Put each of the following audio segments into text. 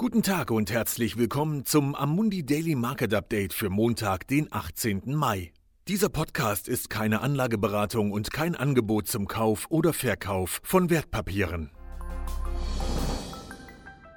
Guten Tag und herzlich willkommen zum Amundi Daily Market Update für Montag, den 18. Mai. Dieser Podcast ist keine Anlageberatung und kein Angebot zum Kauf oder Verkauf von Wertpapieren.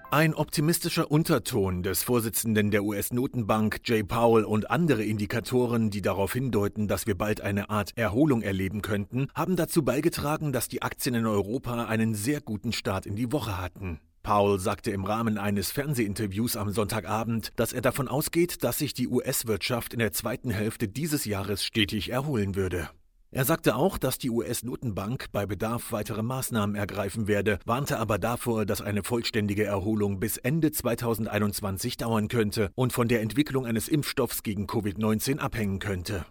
Ein optimistischer Unterton des Vorsitzenden der US-Notenbank Jay Powell und andere Indikatoren, die darauf hindeuten, dass wir bald eine Art Erholung erleben könnten, haben dazu beigetragen, dass die Aktien in Europa einen sehr guten Start in die Woche hatten. Powell sagte im Rahmen eines Fernsehinterviews am Sonntagabend, dass er davon ausgeht, dass sich die US-Wirtschaft in der zweiten Hälfte dieses Jahres stetig erholen würde. Er sagte auch, dass die US-Notenbank bei Bedarf weitere Maßnahmen ergreifen werde, warnte aber davor, dass eine vollständige Erholung bis Ende 2021 dauern könnte und von der Entwicklung eines Impfstoffs gegen Covid-19 abhängen könnte.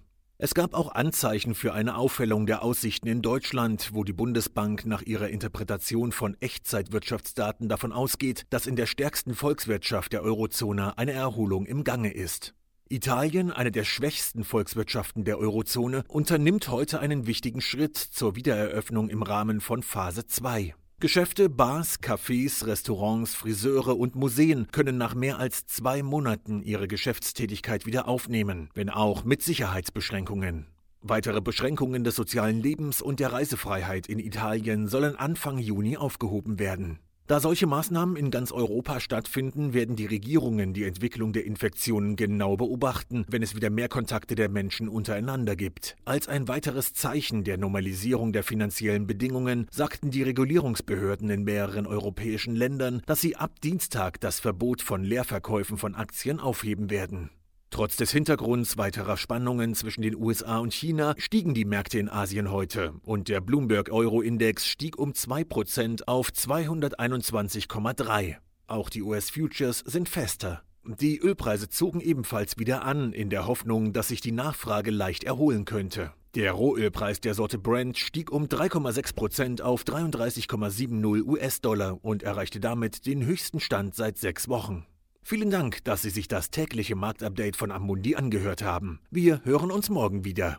Es gab auch Anzeichen für eine Aufhellung der Aussichten in Deutschland, wo die Bundesbank nach ihrer Interpretation von Echtzeitwirtschaftsdaten davon ausgeht, dass in der stärksten Volkswirtschaft der Eurozone eine Erholung im Gange ist. Italien, eine der schwächsten Volkswirtschaften der Eurozone, unternimmt heute einen wichtigen Schritt zur Wiedereröffnung im Rahmen von Phase 2. Geschäfte, Bars, Cafés, Restaurants, Friseure und Museen können nach mehr als zwei Monaten ihre Geschäftstätigkeit wieder aufnehmen, wenn auch mit Sicherheitsbeschränkungen. Weitere Beschränkungen des sozialen Lebens und der Reisefreiheit in Italien sollen Anfang Juni aufgehoben werden. Da solche Maßnahmen in ganz Europa stattfinden, werden die Regierungen die Entwicklung der Infektionen genau beobachten, wenn es wieder mehr Kontakte der Menschen untereinander gibt. Als ein weiteres Zeichen der Normalisierung der finanziellen Bedingungen sagten die Regulierungsbehörden in mehreren europäischen Ländern, dass sie ab Dienstag das Verbot von Leerverkäufen von Aktien aufheben werden. Trotz des Hintergrunds weiterer Spannungen zwischen den USA und China stiegen die Märkte in Asien heute und der Bloomberg Euro-Index stieg um 2% auf 221,3. Auch die US-Futures sind fester. Die Ölpreise zogen ebenfalls wieder an, in der Hoffnung, dass sich die Nachfrage leicht erholen könnte. Der Rohölpreis der Sorte Brent stieg um 3,6% auf 33,70 US-Dollar und erreichte damit den höchsten Stand seit sechs Wochen. Vielen Dank, dass Sie sich das tägliche Marktupdate von Amundi angehört haben. Wir hören uns morgen wieder.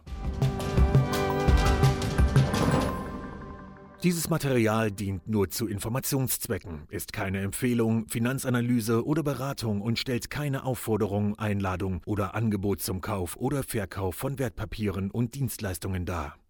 Dieses Material dient nur zu Informationszwecken, ist keine Empfehlung, Finanzanalyse oder Beratung und stellt keine Aufforderung, Einladung oder Angebot zum Kauf oder Verkauf von Wertpapieren und Dienstleistungen dar.